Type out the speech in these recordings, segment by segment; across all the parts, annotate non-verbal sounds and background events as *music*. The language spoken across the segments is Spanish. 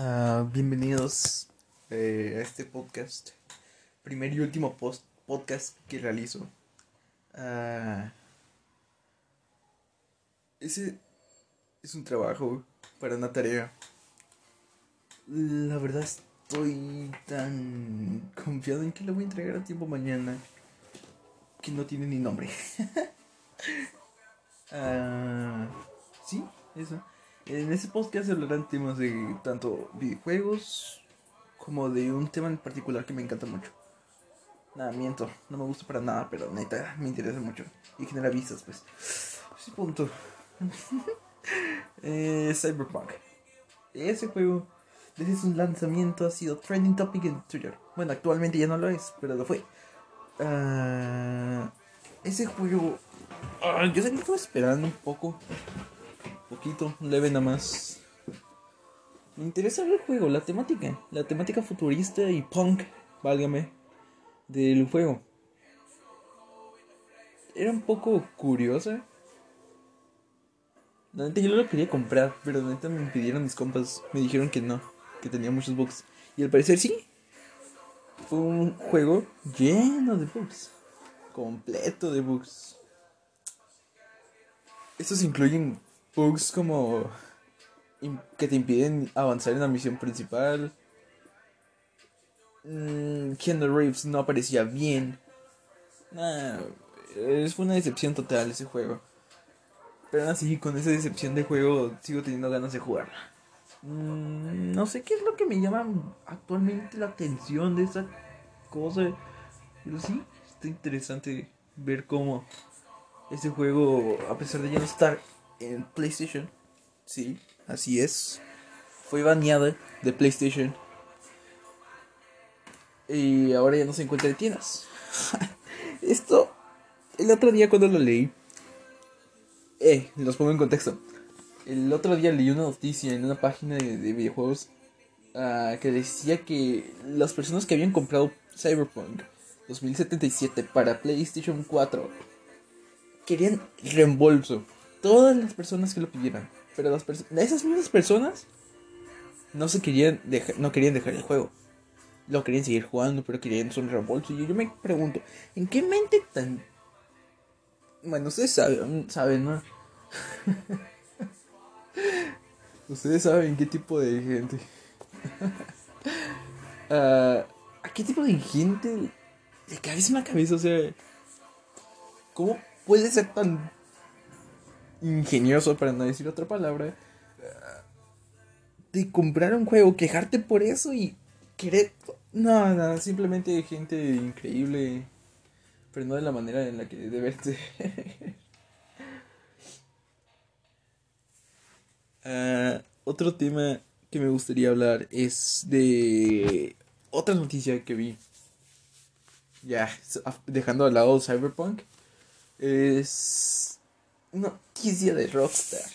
Ah, bienvenidos eh, a este podcast. Primer y último post podcast que realizo. Ah, ese es un trabajo para una tarea. La verdad estoy tan confiado en que lo voy a entregar a tiempo mañana que no tiene ni nombre. *laughs* Ah, sí, eso. En ese podcast hablarán temas de tanto videojuegos como de un tema en particular que me encanta mucho. Nada, miento, no me gusta para nada, pero neta me interesa mucho y genera vistas, pues. Sí, punto. *laughs* eh, Cyberpunk. Ese juego, desde su lanzamiento, ha sido trending topic en Twitter. Bueno, actualmente ya no lo es, pero lo fue. Ah, ese juego, ah, yo sé que estaba esperando un poco poquito, leve nada más. Me interesa el juego, la temática, la temática futurista y punk, válgame, del juego. Era un poco curiosa. La neta yo lo quería comprar, pero la neta me impidieron mis compas. Me dijeron que no, que tenía muchos bugs. Y al parecer sí. Fue un juego lleno de bugs. Completo de bugs. Estos incluyen bugs como que te impiden avanzar en la misión principal. Mm, Keanu Reeves no aparecía bien. es fue una decepción total ese juego. Pero aún así, con esa decepción de juego, sigo teniendo ganas de jugarla. Mm, no sé qué es lo que me llama actualmente la atención de esa cosa. Pero sí, está interesante ver cómo ese juego, a pesar de ya no estar en PlayStation. Sí, así es. Fue baneada de PlayStation. Y ahora ya no se encuentra en tiendas. *laughs* Esto, el otro día cuando lo leí, eh, los pongo en contexto. El otro día leí una noticia en una página de, videojuegos uh, que decía que las personas que habían comprado Cyberpunk 2077 para PlayStation 4 querían reembolso todas las personas que lo pidieran. Pero las esas mismas personas no se querían no querían dejar el juego. Lo querían seguir jugando, pero querían su reembolso. Y yo me pregunto, ¿en qué mente tan... Bueno, ustedes saben, saben, ¿no? *laughs* ustedes saben qué tipo de gente... *laughs* Ah, ¿A qué tipo de gente le cabeza en la cabeza? O sea, ¿cómo puede ser tan ingenioso, para no decir otra palabra, de comprar un juego, quejarte por eso y querer... No, no, simplemente gente increíble, pero no de la manera en la que debe ser. *laughs* Ah, otro tema que me gustaría hablar es de otra noticia que vi. Ya, dejando al lado Cyberpunk. Es noticia de Rockstar.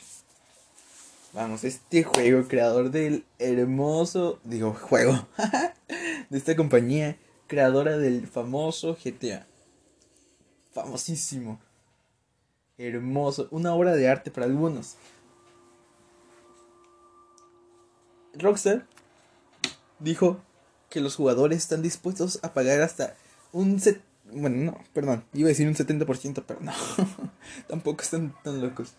Vamos, este juego, creador del hermoso, digo, juego, *laughs* de esta compañía, creadora del famoso GTA. Famosísimo. Hermoso, una obra de arte para algunos. Rockstar dijo que los jugadores están dispuestos a pagar hasta un set bueno, no, perdón, iba a decir un 70%, pero no, *laughs* tampoco están tan locos.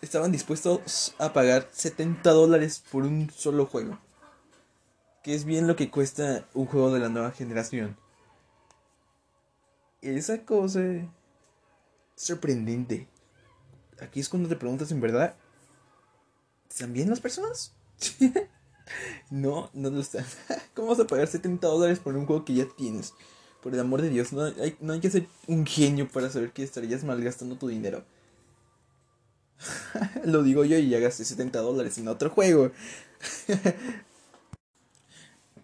Estaban dispuestos a pagar 70 dólares por un solo juego. Que es bien lo que cuesta un juego de la nueva generación. Esa cosa sorprendente. Aquí es cuando te preguntas en verdad, ¿están bien las personas? *laughs* no, no lo están. *laughs* ¿Cómo vas a pagar 70 dólares por un juego que ya tienes? Por el amor de Dios, no hay, no hay que ser un genio para saber que estarías malgastando tu dinero. *laughs* Lo digo yo y ya gasté 70 dólares en otro juego. *laughs*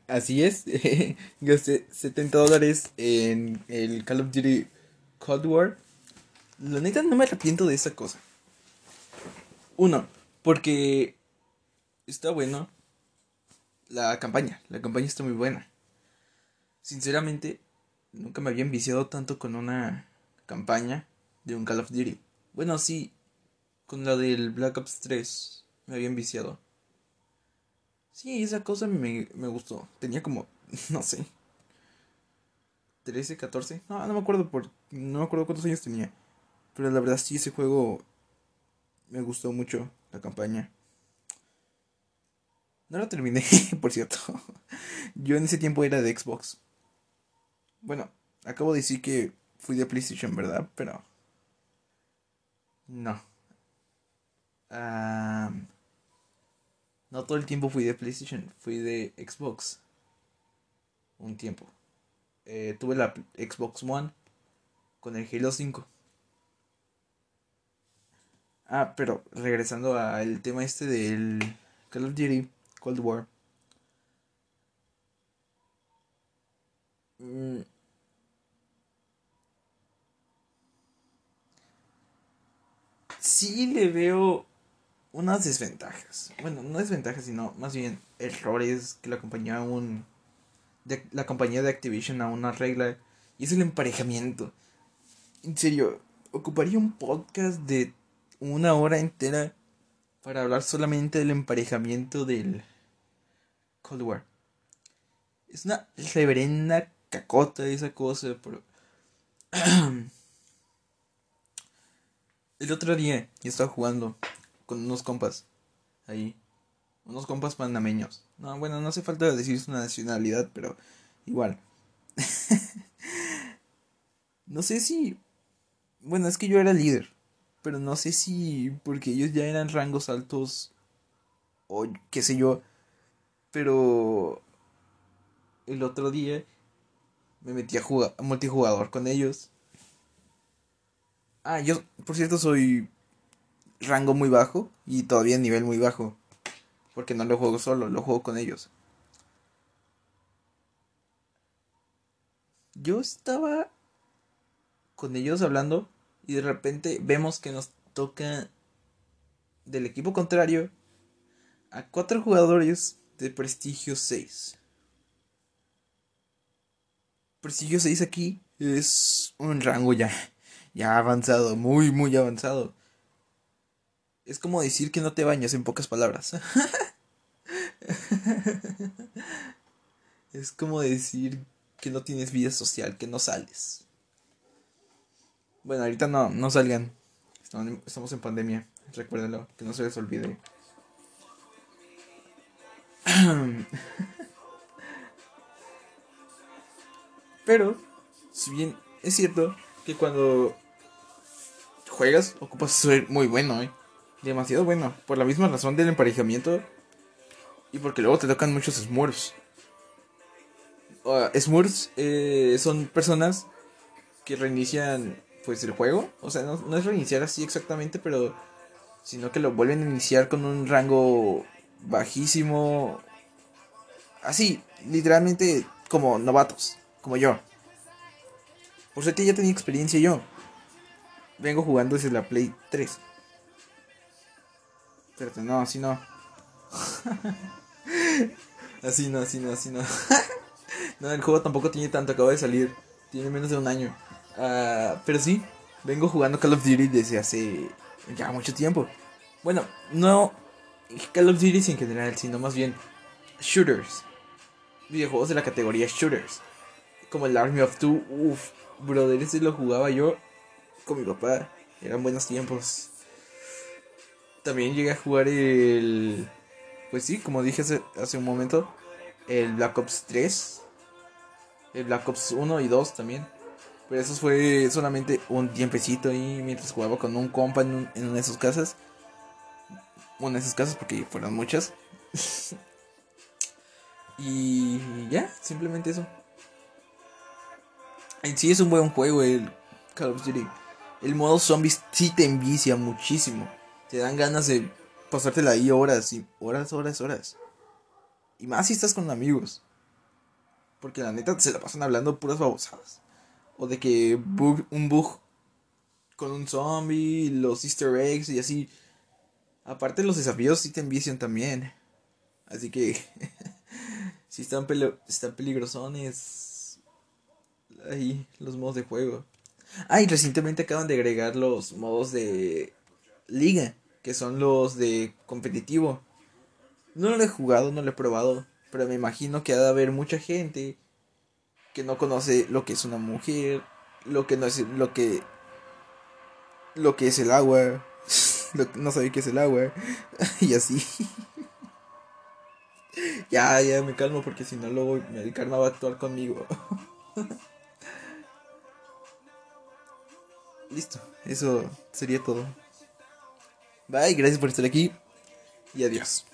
Así es, *laughs* gasté 70 dólares en el Call of Duty Cold War. La neta no me arrepiento de esa cosa. Uno, porque está bueno la campaña. La campaña está muy buena. Sinceramente, nunca me había enviciado tanto con una campaña de un Call of Duty. Bueno, sí, con la del Black Ops 3 me había enviciado. Sí, esa cosa me, me gustó. Tenía como, *laughs* no sé, 13, 14. No, no me acuerdo por no me acuerdo cuántos años tenía. Pero la verdad sí ese juego me gustó mucho la campaña. No lo terminé, *laughs* por cierto. Yo en ese tiempo era de Xbox. Bueno, acabo de decir que fui de PlayStation, ¿verdad? Pero no. no todo el tiempo fui de PlayStation, fui de Xbox. Un tiempo. Eh, tuve la Xbox One con el Halo 5. Ah, pero regresando al tema este del Call of Duty Cold War. Mm. Sí le veo unas desventajas. Bueno, no desventajas, sino más bien errores que la compañía un de la compañía de Activision a una regla y es el emparejamiento. En serio, ocuparía un podcast de una hora entera para hablar solamente del emparejamiento del Cold War. Es una reverenda cacota esa cosa, pero... *clears throat* El otro día yo estaba jugando con unos compas ahí. Unos compas panameños. No, bueno, no hace falta decir su nacionalidad, pero igual. *laughs* no sé si... Bueno, es que yo era líder pero no sé si porque ellos ya eran rangos altos o qué sé yo, pero el otro día me metí a jugar multijugador con ellos. Ah, yo por cierto soy rango muy bajo y todavía nivel muy bajo, porque no lo juego solo, lo juego con ellos. Yo estaba con ellos hablando y de repente vemos que nos toca del equipo contrario a cuatro jugadores de prestigio 6. Prestigio 6 aquí es un rango ya, ya avanzado, muy, muy avanzado. Es como decir que no te bañas en pocas palabras. *laughs* es como decir que no tienes vida social, que no sales. Bueno, ahorita no, no salgan. Estamos en pandemia. Recuérdenlo, que no se les olvide. *clears throat* *laughs* Pero, si bien es cierto que cuando juegas ocupas ser muy bueno, ¿eh? Demasiado bueno. Por la misma razón del emparejamiento. Y porque luego te tocan muchos Smurfs. Uh, Smurfs eh, son personas que reinician pues el juego. O sea, no, es reiniciar así exactamente, pero sino que lo vuelven a iniciar con un rango bajísimo. Así, literalmente como novatos, como yo. Por suerte ya tenía experiencia yo. Vengo jugando desde la Play 3. Espérate, no, *laughs* así no. así no, así no, así *laughs* no. no, el juego tampoco tiene tanto, acaba de salir. Tiene menos de un año. Ah, pero sí, vengo jugando Call of Duty desde hace ya mucho tiempo. Bueno, no Call of Duty en general, sino más bien shooters. Videojuegos de la categoría shooters. Como el Army of Two. Uff, brother, ese lo jugaba yo con mi papá. Eran buenos tiempos. También llegué a jugar el... Pues sí, como dije hace, un momento. El Black Ops 3. El Black Ops 1 y 2 también. Pero eso fue solamente un tiempecito ahí mientras jugaba con un compa en, una de sus casas. Una de sus casas porque fueron muchas. *laughs* y ya, simplemente eso. En sí es un buen juego el Call of Duty. El modo zombies sí te envicia muchísimo. Te dan ganas de pasártela ahí horas y horas, horas, horas. Y más si estás con amigos. Porque la neta se la pasan hablando puras babosadas. O de que un bug con un zombie, los easter eggs y así. Aparte los desafíos sí te envician también. Así que *laughs* si están, están peligrosones. Ahí, los modos de juego. Ah, y recientemente acaban de agregar los modos de liga, que son los de competitivo. No lo he jugado, no lo he probado, pero me imagino que ha de haber mucha gente que no conoce lo que es una mujer, lo que no es lo que lo que es el agua, *laughs* no sabe qué es el agua *laughs* y así. *laughs* ya, ya me calmo porque si no luego el karma va a actuar conmigo. Listo, eso sería todo. Bye, gracias por estar aquí y adiós.